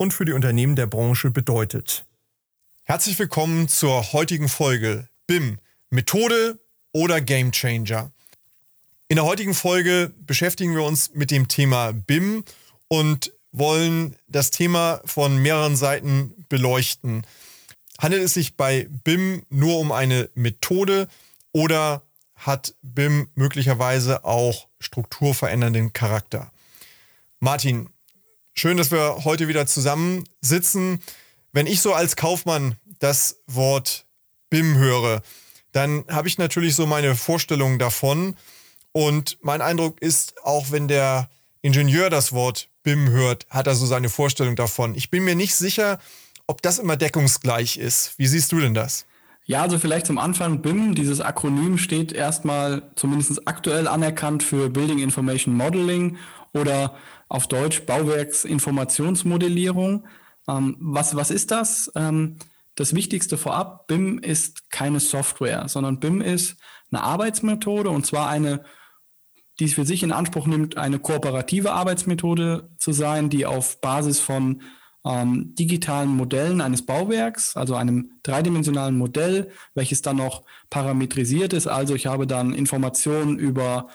und für die Unternehmen der Branche bedeutet. Herzlich willkommen zur heutigen Folge BIM, Methode oder Game Changer. In der heutigen Folge beschäftigen wir uns mit dem Thema BIM und wollen das Thema von mehreren Seiten beleuchten. Handelt es sich bei BIM nur um eine Methode oder hat BIM möglicherweise auch strukturverändernden Charakter? Martin, schön, dass wir heute wieder zusammen sitzen. Wenn ich so als Kaufmann das Wort BIM höre, dann habe ich natürlich so meine Vorstellung davon. Und mein Eindruck ist, auch wenn der Ingenieur das Wort BIM hört, hat er so seine Vorstellung davon. Ich bin mir nicht sicher, ob das immer deckungsgleich ist. Wie siehst du denn das? Ja, also vielleicht zum Anfang BIM, dieses Akronym steht erstmal zumindest aktuell anerkannt für Building Information Modeling oder auf Deutsch Bauwerksinformationsmodellierung. Ähm, was, was ist das? Ähm, das Wichtigste vorab, BIM ist keine Software, sondern BIM ist eine Arbeitsmethode und zwar eine, die es für sich in Anspruch nimmt, eine kooperative Arbeitsmethode zu sein, die auf Basis von ähm, digitalen Modellen eines Bauwerks, also einem dreidimensionalen Modell, welches dann noch parametrisiert ist. Also ich habe dann Informationen über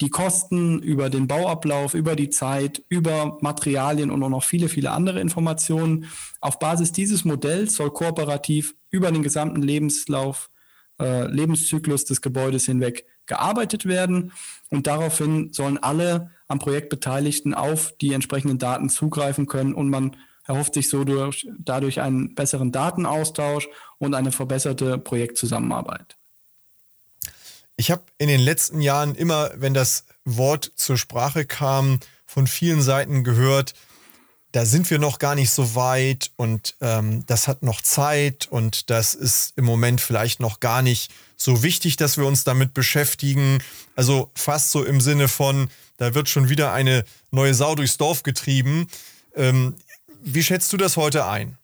die Kosten, über den Bauablauf, über die Zeit, über Materialien und auch noch viele, viele andere Informationen. Auf Basis dieses Modells soll kooperativ über den gesamten Lebenslauf, äh, Lebenszyklus des Gebäudes hinweg gearbeitet werden. Und daraufhin sollen alle am Projekt Beteiligten auf die entsprechenden Daten zugreifen können und man erhofft sich so durch, dadurch einen besseren Datenaustausch und eine verbesserte Projektzusammenarbeit. Ich habe in den letzten Jahren immer, wenn das Wort zur Sprache kam, von vielen Seiten gehört, da sind wir noch gar nicht so weit und ähm, das hat noch Zeit und das ist im Moment vielleicht noch gar nicht so wichtig, dass wir uns damit beschäftigen. Also fast so im Sinne von, da wird schon wieder eine neue Sau durchs Dorf getrieben. Ähm, wie schätzt du das heute ein?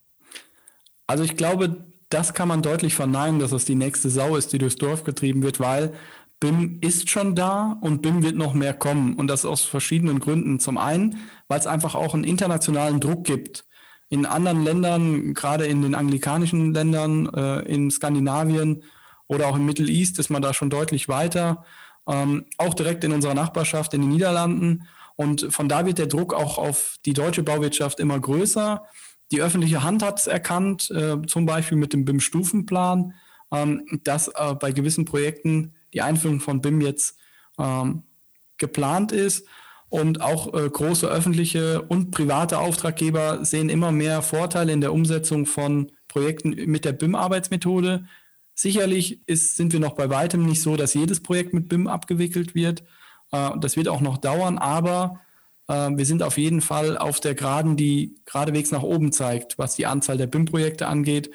Also ich glaube, das kann man deutlich verneinen, dass es die nächste Sau ist, die durchs Dorf getrieben wird, weil BIM ist schon da und BIM wird noch mehr kommen. Und das aus verschiedenen Gründen. Zum einen, weil es einfach auch einen internationalen Druck gibt. In anderen Ländern, gerade in den anglikanischen Ländern, äh, in Skandinavien oder auch im Middle East ist man da schon deutlich weiter. Ähm, auch direkt in unserer Nachbarschaft in den Niederlanden. Und von da wird der Druck auch auf die deutsche Bauwirtschaft immer größer. Die öffentliche Hand hat es erkannt, äh, zum Beispiel mit dem BIM-Stufenplan, ähm, dass äh, bei gewissen Projekten die Einführung von BIM jetzt ähm, geplant ist. Und auch äh, große öffentliche und private Auftraggeber sehen immer mehr Vorteile in der Umsetzung von Projekten mit der BIM-Arbeitsmethode. Sicherlich ist, sind wir noch bei weitem nicht so, dass jedes Projekt mit BIM abgewickelt wird. Äh, das wird auch noch dauern, aber wir sind auf jeden Fall auf der Geraden, die geradewegs nach oben zeigt, was die Anzahl der BIM-Projekte angeht.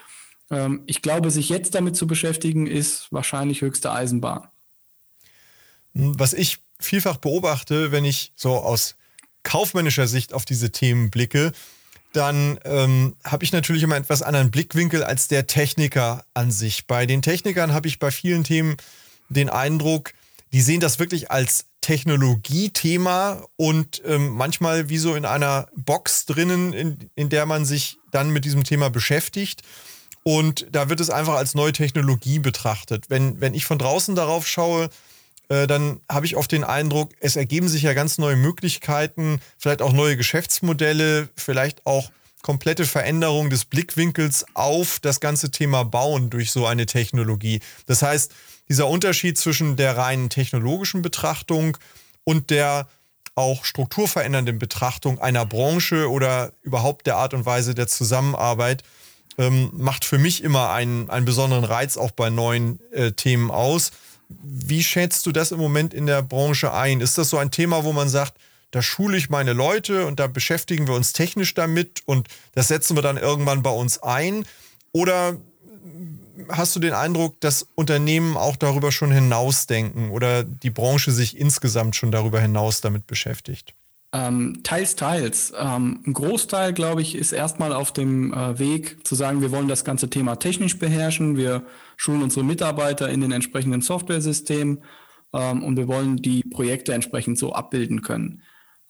Ähm, ich glaube, sich jetzt damit zu beschäftigen, ist wahrscheinlich höchste Eisenbahn. Was ich vielfach beobachte, wenn ich so aus kaufmännischer Sicht auf diese Themen blicke, dann ähm, habe ich natürlich immer etwas anderen Blickwinkel als der Techniker an sich. Bei den Technikern habe ich bei vielen Themen den Eindruck, die sehen das wirklich als Technologiethema und ähm, manchmal wie so in einer Box drinnen, in, in der man sich dann mit diesem Thema beschäftigt. Und da wird es einfach als neue Technologie betrachtet. Wenn, wenn ich von draußen darauf schaue, äh, dann habe ich oft den Eindruck, es ergeben sich ja ganz neue Möglichkeiten, vielleicht auch neue Geschäftsmodelle, vielleicht auch komplette Veränderung des Blickwinkels auf das ganze Thema Bauen durch so eine Technologie. Das heißt, dieser Unterschied zwischen der reinen technologischen Betrachtung und der auch strukturverändernden Betrachtung einer Branche oder überhaupt der Art und Weise der Zusammenarbeit ähm, macht für mich immer einen, einen besonderen Reiz auch bei neuen äh, Themen aus. Wie schätzt du das im Moment in der Branche ein? Ist das so ein Thema, wo man sagt, da schule ich meine Leute und da beschäftigen wir uns technisch damit und das setzen wir dann irgendwann bei uns ein? Oder hast du den Eindruck, dass Unternehmen auch darüber schon hinausdenken oder die Branche sich insgesamt schon darüber hinaus damit beschäftigt? Ähm, teils, teils. Ähm, ein Großteil, glaube ich, ist erstmal auf dem äh, Weg zu sagen, wir wollen das ganze Thema technisch beherrschen. Wir schulen unsere Mitarbeiter in den entsprechenden Softwaresystemen ähm, und wir wollen die Projekte entsprechend so abbilden können.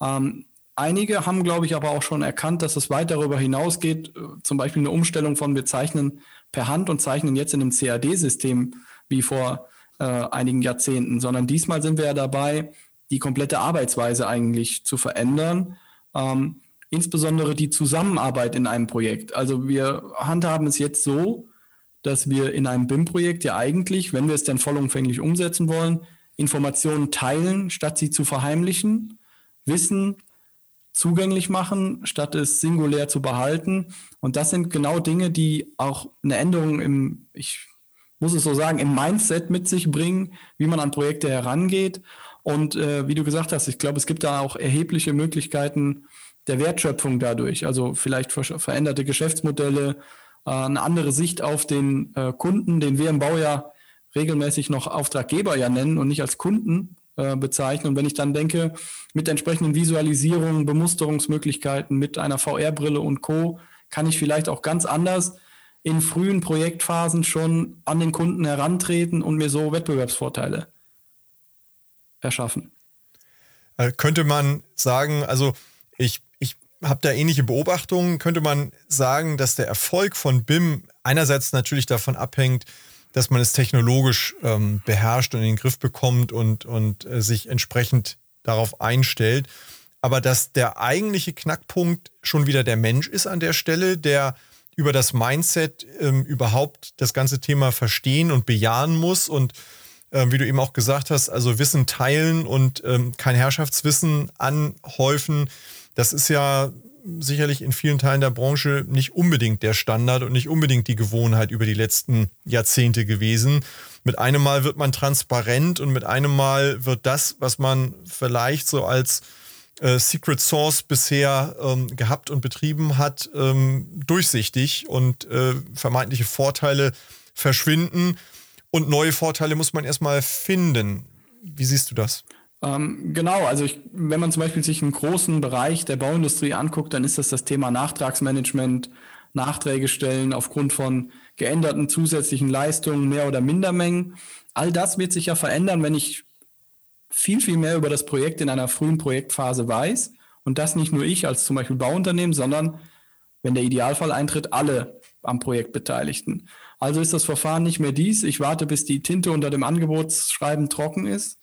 Ähm, einige haben, glaube ich, aber auch schon erkannt, dass es weit darüber hinausgeht. Äh, zum Beispiel eine Umstellung von wir zeichnen per Hand und zeichnen jetzt in einem CAD-System wie vor äh, einigen Jahrzehnten, sondern diesmal sind wir ja dabei, die komplette Arbeitsweise eigentlich zu verändern. Ähm, insbesondere die Zusammenarbeit in einem Projekt. Also wir handhaben es jetzt so, dass wir in einem BIM-Projekt ja eigentlich, wenn wir es denn vollumfänglich umsetzen wollen, Informationen teilen, statt sie zu verheimlichen, Wissen zugänglich machen, statt es singulär zu behalten. Und das sind genau Dinge, die auch eine Änderung im, ich muss es so sagen, im Mindset mit sich bringen, wie man an Projekte herangeht. Und äh, wie du gesagt hast, ich glaube, es gibt da auch erhebliche Möglichkeiten der Wertschöpfung dadurch. Also vielleicht ver veränderte Geschäftsmodelle, äh, eine andere Sicht auf den äh, Kunden, den wir im Bau ja regelmäßig noch Auftraggeber ja nennen und nicht als Kunden äh, bezeichnen. Und wenn ich dann denke, mit entsprechenden Visualisierungen, Bemusterungsmöglichkeiten, mit einer VR-Brille und Co., kann ich vielleicht auch ganz anders in frühen Projektphasen schon an den Kunden herantreten und mir so Wettbewerbsvorteile erschaffen. Äh, könnte man sagen, also ich, ich habe da ähnliche Beobachtungen, könnte man sagen, dass der Erfolg von BIM einerseits natürlich davon abhängt, dass man es technologisch ähm, beherrscht und in den Griff bekommt und, und äh, sich entsprechend darauf einstellt. Aber dass der eigentliche Knackpunkt schon wieder der Mensch ist an der Stelle, der über das Mindset ähm, überhaupt das ganze Thema verstehen und bejahen muss und ähm, wie du eben auch gesagt hast, also Wissen teilen und ähm, kein Herrschaftswissen anhäufen. Das ist ja sicherlich in vielen Teilen der Branche nicht unbedingt der Standard und nicht unbedingt die Gewohnheit über die letzten Jahrzehnte gewesen. Mit einem Mal wird man transparent und mit einem Mal wird das, was man vielleicht so als äh, Secret Source bisher ähm, gehabt und betrieben hat, ähm, durchsichtig und äh, vermeintliche Vorteile verschwinden. Und neue Vorteile muss man erstmal finden. Wie siehst du das? Ähm, genau, also ich, wenn man zum Beispiel sich einen großen Bereich der Bauindustrie anguckt, dann ist das das Thema Nachtragsmanagement, Nachträge stellen aufgrund von geänderten zusätzlichen Leistungen, mehr oder minder Mengen. All das wird sich ja verändern, wenn ich viel, viel mehr über das Projekt in einer frühen Projektphase weiß. Und das nicht nur ich als zum Beispiel Bauunternehmen, sondern wenn der Idealfall eintritt, alle am Projekt Beteiligten. Also ist das Verfahren nicht mehr dies. Ich warte, bis die Tinte unter dem Angebotsschreiben trocken ist,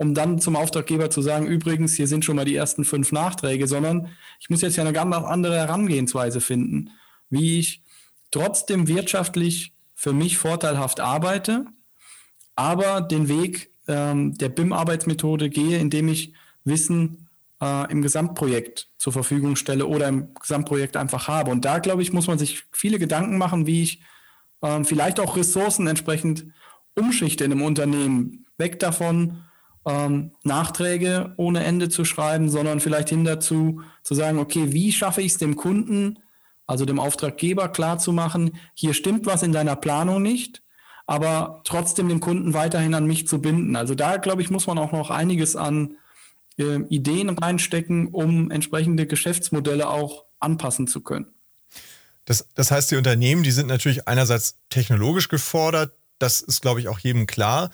um dann zum Auftraggeber zu sagen, übrigens, hier sind schon mal die ersten fünf Nachträge, sondern ich muss jetzt ja eine ganz andere Herangehensweise finden, wie ich trotzdem wirtschaftlich für mich vorteilhaft arbeite, aber den Weg ähm, der BIM-Arbeitsmethode gehe, indem ich Wissen äh, im Gesamtprojekt zur Verfügung stelle oder im Gesamtprojekt einfach habe. Und da, glaube ich, muss man sich viele Gedanken machen, wie ich ähm, vielleicht auch Ressourcen entsprechend umschichte in einem Unternehmen. Weg davon, ähm, Nachträge ohne Ende zu schreiben, sondern vielleicht hin dazu zu sagen, okay, wie schaffe ich es dem Kunden, also dem Auftraggeber klarzumachen, hier stimmt was in deiner Planung nicht, aber trotzdem den Kunden weiterhin an mich zu binden. Also da, glaube ich, muss man auch noch einiges an äh, Ideen reinstecken, um entsprechende Geschäftsmodelle auch anpassen zu können. Das, das heißt, die Unternehmen, die sind natürlich einerseits technologisch gefordert, das ist, glaube ich, auch jedem klar.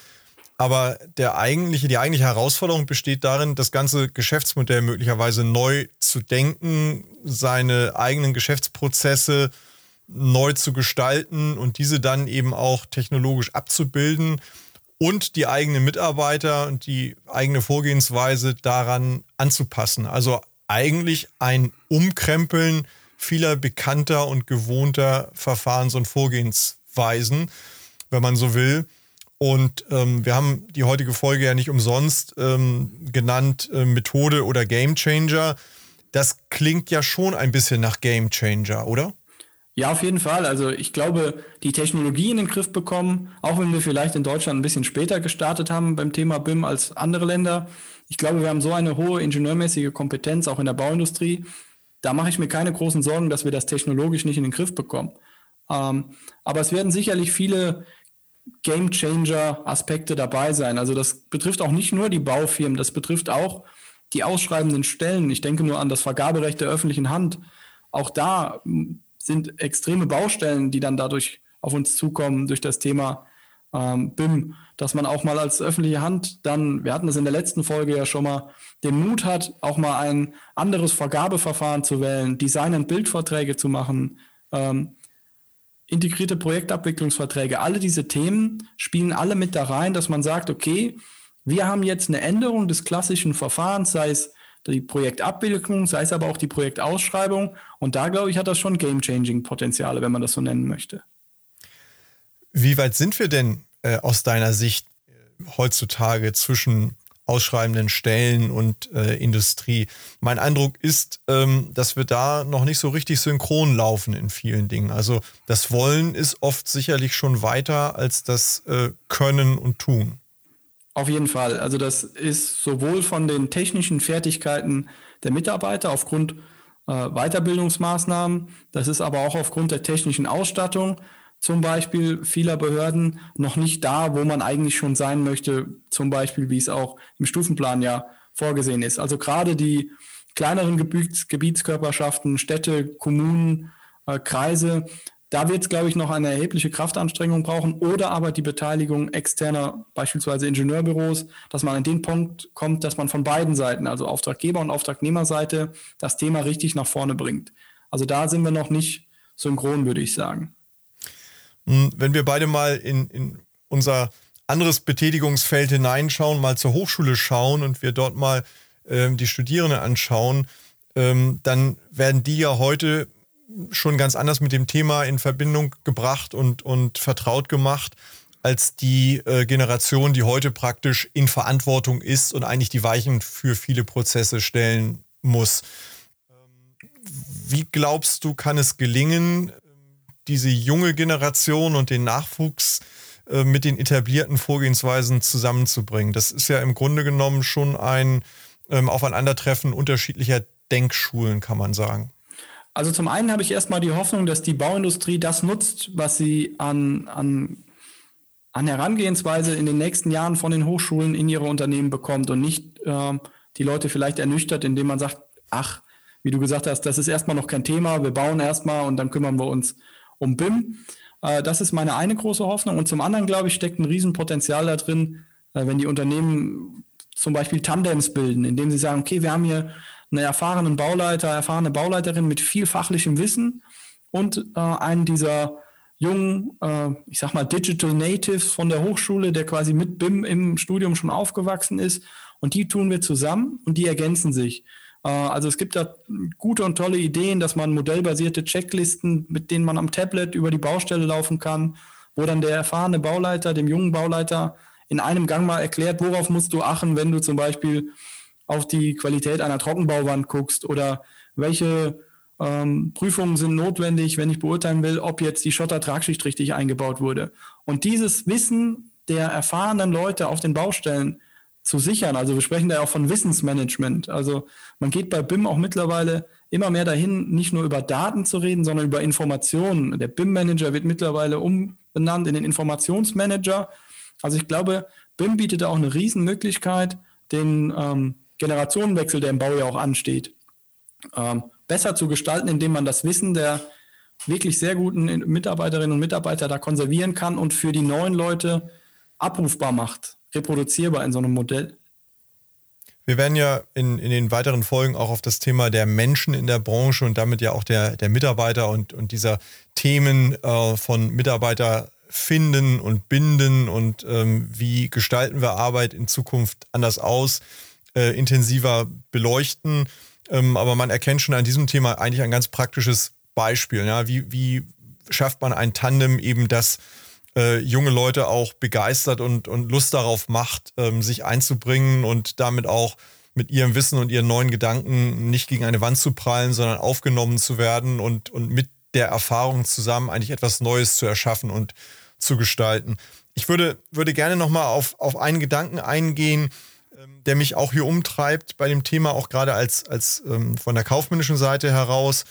Aber der eigentliche, die eigentliche Herausforderung besteht darin, das ganze Geschäftsmodell möglicherweise neu zu denken, seine eigenen Geschäftsprozesse neu zu gestalten und diese dann eben auch technologisch abzubilden und die eigenen Mitarbeiter und die eigene Vorgehensweise daran anzupassen. Also eigentlich ein Umkrempeln vieler bekannter und gewohnter Verfahrens- und Vorgehensweisen, wenn man so will. Und ähm, wir haben die heutige Folge ja nicht umsonst ähm, genannt äh, Methode oder Game Changer. Das klingt ja schon ein bisschen nach Game Changer, oder? Ja, auf jeden Fall. Also ich glaube, die Technologie in den Griff bekommen, auch wenn wir vielleicht in Deutschland ein bisschen später gestartet haben beim Thema BIM als andere Länder. Ich glaube, wir haben so eine hohe ingenieurmäßige Kompetenz auch in der Bauindustrie. Da mache ich mir keine großen Sorgen, dass wir das technologisch nicht in den Griff bekommen. Ähm, aber es werden sicherlich viele Game Changer Aspekte dabei sein. Also das betrifft auch nicht nur die Baufirmen, das betrifft auch die ausschreibenden Stellen. Ich denke nur an das Vergaberecht der öffentlichen Hand. Auch da sind extreme Baustellen, die dann dadurch auf uns zukommen durch das Thema ähm, BIM, dass man auch mal als öffentliche Hand dann, wir hatten das in der letzten Folge ja schon mal, den Mut hat, auch mal ein anderes Vergabeverfahren zu wählen, Design- und Bildverträge zu machen, ähm, integrierte Projektabwicklungsverträge, alle diese Themen spielen alle mit da rein, dass man sagt, okay, wir haben jetzt eine Änderung des klassischen Verfahrens, sei es die Projektabwicklung, sei es aber auch die Projektausschreibung. Und da, glaube ich, hat das schon Game-Changing-Potenziale, wenn man das so nennen möchte. Wie weit sind wir denn äh, aus deiner Sicht äh, heutzutage zwischen ausschreibenden Stellen und äh, Industrie. Mein Eindruck ist, ähm, dass wir da noch nicht so richtig synchron laufen in vielen Dingen. Also das Wollen ist oft sicherlich schon weiter als das äh, Können und Tun. Auf jeden Fall. Also das ist sowohl von den technischen Fertigkeiten der Mitarbeiter aufgrund äh, Weiterbildungsmaßnahmen, das ist aber auch aufgrund der technischen Ausstattung zum Beispiel vieler Behörden noch nicht da, wo man eigentlich schon sein möchte, zum Beispiel wie es auch im Stufenplan ja vorgesehen ist. Also gerade die kleineren Gebiets Gebietskörperschaften, Städte, Kommunen, äh, Kreise, da wird es, glaube ich, noch eine erhebliche Kraftanstrengung brauchen oder aber die Beteiligung externer, beispielsweise Ingenieurbüros, dass man an den Punkt kommt, dass man von beiden Seiten, also Auftraggeber- und Auftragnehmerseite, das Thema richtig nach vorne bringt. Also da sind wir noch nicht synchron, würde ich sagen. Hm, wenn wir beide mal in, in unser anderes Betätigungsfeld hineinschauen, mal zur Hochschule schauen und wir dort mal ähm, die Studierenden anschauen, ähm, dann werden die ja heute schon ganz anders mit dem Thema in Verbindung gebracht und, und vertraut gemacht als die äh, Generation, die heute praktisch in Verantwortung ist und eigentlich die Weichen für viele Prozesse stellen muss. Ähm, wie glaubst du, kann es gelingen, diese junge Generation und den Nachwuchs äh, mit den etablierten Vorgehensweisen zusammenzubringen. Das ist ja im Grunde genommen schon ein ähm, Aufeinandertreffen unterschiedlicher Denkschulen, kann man sagen. Also zum einen habe ich erstmal die Hoffnung, dass die Bauindustrie das nutzt, was sie an, an, an Herangehensweise in den nächsten Jahren von den Hochschulen in ihre Unternehmen bekommt und nicht äh, die Leute vielleicht ernüchtert, indem man sagt, ach, wie du gesagt hast, das ist erstmal noch kein Thema, wir bauen erstmal und dann kümmern wir uns um BIM. Äh, das ist meine eine große Hoffnung. Und zum anderen, glaube ich, steckt ein Riesenpotenzial da drin, äh, wenn die Unternehmen zum Beispiel Tandems bilden, indem sie sagen, okay, wir haben hier einen erfahrenen Bauleiter, erfahrene Bauleiterin mit viel fachlichem Wissen und äh, einen dieser jungen, äh, ich sag mal, Digital Natives von der Hochschule, der quasi mit BIM im Studium schon aufgewachsen ist. Und die tun wir zusammen und die ergänzen sich. Äh, also es gibt da gute und tolle Ideen, dass man modellbasierte Checklisten, mit denen man am Tablet über die Baustelle laufen kann, wo dann der erfahrene Bauleiter dem jungen Bauleiter in einem Gang mal erklärt, worauf musst du achten, wenn du zum Beispiel auf die Qualität einer Trockenbauwand guckst oder welche ähm, Prüfungen sind notwendig, wenn ich beurteilen will, ob jetzt die Schottertragschicht richtig eingebaut wurde. Und dieses Wissen der erfahrenen Leute auf den Baustellen, zu sichern. Also wir sprechen da ja auch von Wissensmanagement. Also man geht bei BIM auch mittlerweile immer mehr dahin, nicht nur über Daten zu reden, sondern über Informationen. Der BIM-Manager wird mittlerweile umbenannt in den Informationsmanager. Also ich glaube, BIM bietet da auch eine Riesenmöglichkeit, den ähm, Generationenwechsel, der im Bau ja auch ansteht, ähm, besser zu gestalten, indem man das Wissen der wirklich sehr guten Mitarbeiterinnen und Mitarbeiter da konservieren kann und für die neuen Leute abrufbar macht reproduzierbar in so einem Modell. Wir werden ja in, in den weiteren Folgen auch auf das Thema der Menschen in der Branche und damit ja auch der, der Mitarbeiter und, und dieser Themen äh, von Mitarbeiter finden und binden und ähm, wie gestalten wir Arbeit in Zukunft anders aus, äh, intensiver beleuchten. Ähm, aber man erkennt schon an diesem Thema eigentlich ein ganz praktisches Beispiel. Ja? Wie, wie schafft man ein Tandem eben das, äh, junge Leute auch begeistert und, und Lust darauf macht, ähm, sich einzubringen und damit auch mit ihrem Wissen und ihren neuen Gedanken nicht gegen eine Wand zu prallen, sondern aufgenommen zu werden und, und mit der Erfahrung zusammen eigentlich etwas Neues zu erschaffen und zu gestalten. Ich würde, würde gerne nochmal auf, auf einen Gedanken eingehen, ähm, der mich auch hier umtreibt bei dem Thema, auch gerade als, als ähm, von der kaufmännischen Seite heraus.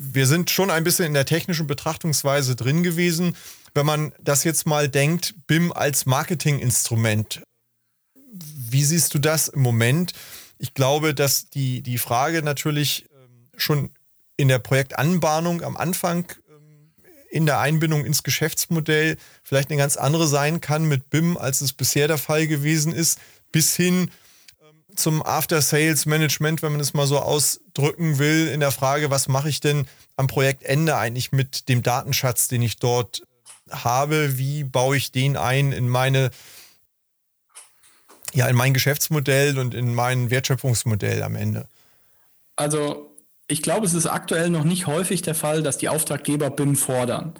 Wir sind schon ein bisschen in der technischen Betrachtungsweise drin gewesen. Wenn man das jetzt mal denkt, BIM als Marketinginstrument, wie siehst du das im Moment? Ich glaube, dass die, die Frage natürlich ähm, schon in der Projektanbahnung am Anfang ähm, in der Einbindung ins Geschäftsmodell vielleicht eine ganz andere sein kann mit BIM, als es bisher der Fall gewesen ist, bis hin ähm, zum After-Sales-Management, wenn man es mal so ausdrücken will, in der Frage, was mache ich denn am Projektende eigentlich mit dem Datenschatz, den ich dort habe, wie baue ich den ein in meine ja, in mein Geschäftsmodell und in mein Wertschöpfungsmodell am Ende? Also, ich glaube, es ist aktuell noch nicht häufig der Fall, dass die Auftraggeber BIM fordern.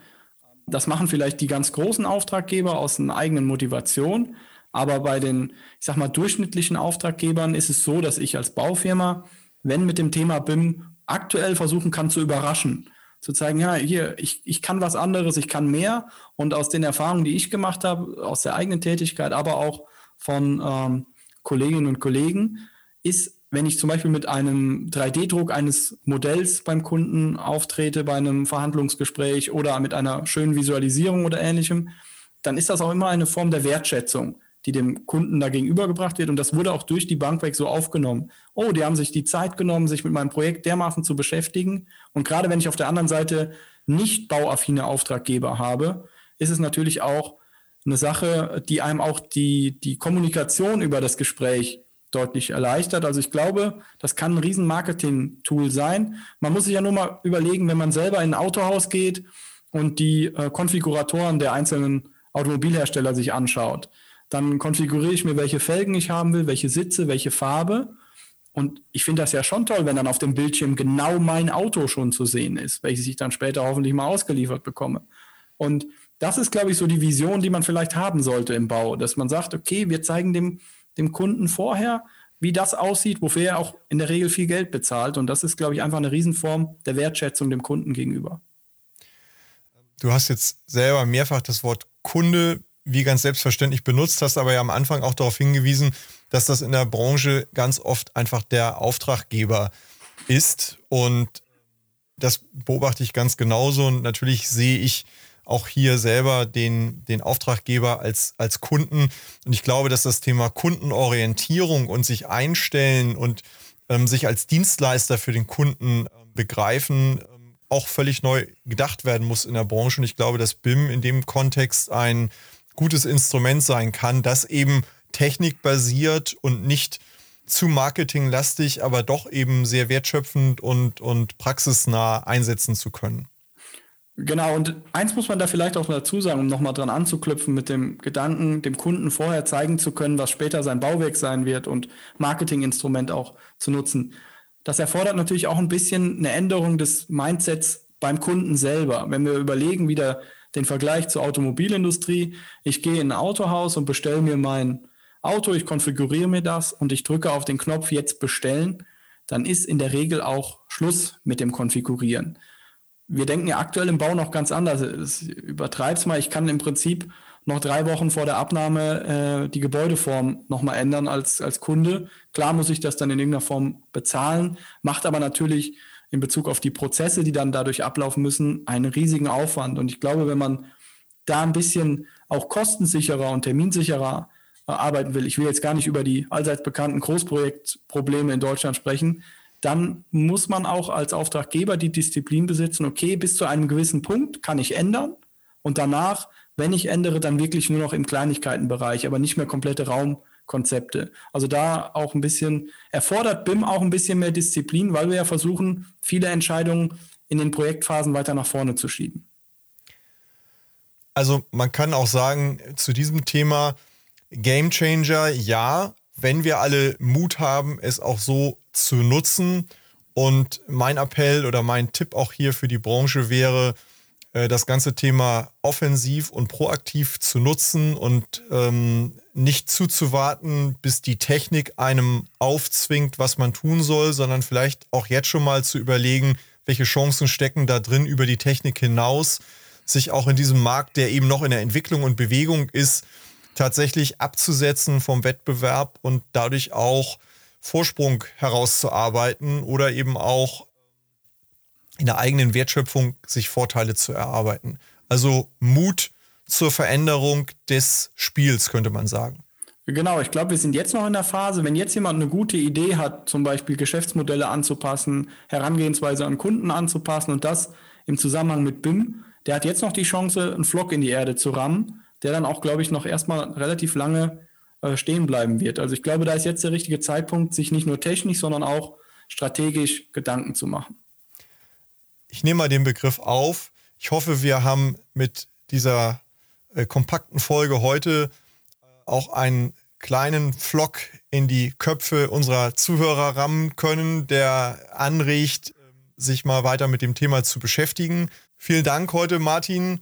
Das machen vielleicht die ganz großen Auftraggeber aus einer eigenen Motivation. Aber bei den, ich sag mal, durchschnittlichen Auftraggebern ist es so, dass ich als Baufirma, wenn mit dem Thema BIM aktuell versuchen kann zu überraschen, zu zeigen, ja, hier, ich, ich kann was anderes, ich kann mehr. Und aus den Erfahrungen, die ich gemacht habe, aus der eigenen Tätigkeit, aber auch von ähm, Kolleginnen und Kollegen, ist, wenn ich zum Beispiel mit einem 3D-Druck eines Modells beim Kunden auftrete, bei einem Verhandlungsgespräch oder mit einer schönen Visualisierung oder ähnlichem, dann ist das auch immer eine Form der Wertschätzung, die dem Kunden da gegenübergebracht wird. Und das wurde auch durch die Bank weg so aufgenommen. Oh, die haben sich die Zeit genommen, sich mit meinem Projekt dermaßen zu beschäftigen. Und gerade wenn ich auf der anderen Seite nicht bauaffine Auftraggeber habe, ist es natürlich auch eine Sache, die einem auch die, die Kommunikation über das Gespräch deutlich erleichtert. Also ich glaube, das kann ein riesen Marketing-Tool sein. Man muss sich ja nur mal überlegen, wenn man selber in ein Autohaus geht und die äh, Konfiguratoren der einzelnen Automobilhersteller sich anschaut. Dann konfiguriere ich mir, welche Felgen ich haben will, welche Sitze, welche Farbe. Und ich finde das ja schon toll, wenn dann auf dem Bildschirm genau mein Auto schon zu sehen ist, welches ich dann später hoffentlich mal ausgeliefert bekomme. Und das ist, glaube ich, so die Vision, die man vielleicht haben sollte im Bau, dass man sagt, okay, wir zeigen dem, dem Kunden vorher, wie das aussieht, wofür er auch in der Regel viel Geld bezahlt. Und das ist, glaube ich, einfach eine Riesenform der Wertschätzung dem Kunden gegenüber. Du hast jetzt selber mehrfach das Wort Kunde wie ganz selbstverständlich benutzt, hast aber ja am Anfang auch darauf hingewiesen, dass das in der Branche ganz oft einfach der Auftraggeber ist. Und das beobachte ich ganz genauso. Und natürlich sehe ich auch hier selber den, den Auftraggeber als, als Kunden. Und ich glaube, dass das Thema Kundenorientierung und sich einstellen und ähm, sich als Dienstleister für den Kunden äh, begreifen, ähm, auch völlig neu gedacht werden muss in der Branche. Und ich glaube, dass BIM in dem Kontext ein gutes Instrument sein kann, das eben technikbasiert und nicht zu marketinglastig, aber doch eben sehr wertschöpfend und, und praxisnah einsetzen zu können. Genau, und eins muss man da vielleicht auch dazu sagen, um nochmal dran anzuknüpfen mit dem Gedanken, dem Kunden vorher zeigen zu können, was später sein Bauwerk sein wird und Marketinginstrument auch zu nutzen. Das erfordert natürlich auch ein bisschen eine Änderung des Mindsets beim Kunden selber. Wenn wir überlegen, wieder den Vergleich zur Automobilindustrie, ich gehe in ein Autohaus und bestelle mir mein Auto, ich konfiguriere mir das und ich drücke auf den Knopf jetzt bestellen, dann ist in der Regel auch Schluss mit dem Konfigurieren wir denken ja aktuell im Bau noch ganz anders. Übertreib's mal, ich kann im Prinzip noch drei Wochen vor der Abnahme äh, die Gebäudeform nochmal ändern als, als Kunde. Klar muss ich das dann in irgendeiner Form bezahlen, macht aber natürlich in Bezug auf die Prozesse, die dann dadurch ablaufen müssen, einen riesigen Aufwand. Und ich glaube, wenn man da ein bisschen auch kostensicherer und terminsicherer äh, arbeiten will, ich will jetzt gar nicht über die allseits bekannten Großprojektprobleme in Deutschland sprechen, dann muss man auch als Auftraggeber die Disziplin besitzen, okay, bis zu einem gewissen Punkt kann ich ändern und danach, wenn ich ändere, dann wirklich nur noch im Kleinigkeitenbereich, aber nicht mehr komplette Raumkonzepte. Also da auch ein bisschen, erfordert BIM auch ein bisschen mehr Disziplin, weil wir ja versuchen, viele Entscheidungen in den Projektphasen weiter nach vorne zu schieben. Also man kann auch sagen, zu diesem Thema Game Changer, ja, wenn wir alle Mut haben, es auch so zu nutzen. Und mein Appell oder mein Tipp auch hier für die Branche wäre, äh, das ganze Thema offensiv und proaktiv zu nutzen und ähm, nicht zuzuwarten, bis die Technik einem aufzwingt, was man tun soll, sondern vielleicht auch jetzt schon mal zu überlegen, welche Chancen stecken da drin über die Technik hinaus, sich auch in diesem Markt, der eben noch in der Entwicklung und Bewegung ist, tatsächlich abzusetzen vom Wettbewerb und dadurch auch Vorsprung herauszuarbeiten oder eben auch in der eigenen Wertschöpfung sich Vorteile zu erarbeiten. Also Mut zur Veränderung des Spiels, könnte man sagen. Genau, ich glaube, wir sind jetzt noch in der Phase, wenn jetzt jemand eine gute Idee hat, zum Beispiel Geschäftsmodelle anzupassen, Herangehensweise an Kunden anzupassen und das im Zusammenhang mit BIM, der hat jetzt noch die Chance, einen Flock in die Erde zu rammen, der dann auch, glaube ich, noch erstmal relativ lange äh, stehen bleiben wird. Also ich glaube, da ist jetzt der richtige Zeitpunkt, sich nicht nur technisch, sondern auch strategisch Gedanken zu machen. Ich nehme mal den Begriff auf. Ich hoffe, wir haben mit dieser äh, kompakten Folge heute äh, auch einen kleinen Flock in die Köpfe unserer Zuhörer rammen können, der anregt, sich mal weiter mit dem Thema zu beschäftigen. Vielen Dank heute, Martin.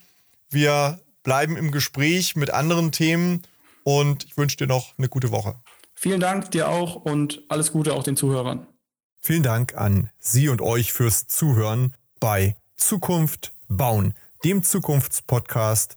Wir bleiben im Gespräch mit anderen Themen und ich wünsche dir noch eine gute Woche. Vielen Dank dir auch und alles Gute auch den Zuhörern. Vielen Dank an Sie und euch fürs Zuhören bei Zukunft bauen, dem Zukunftspodcast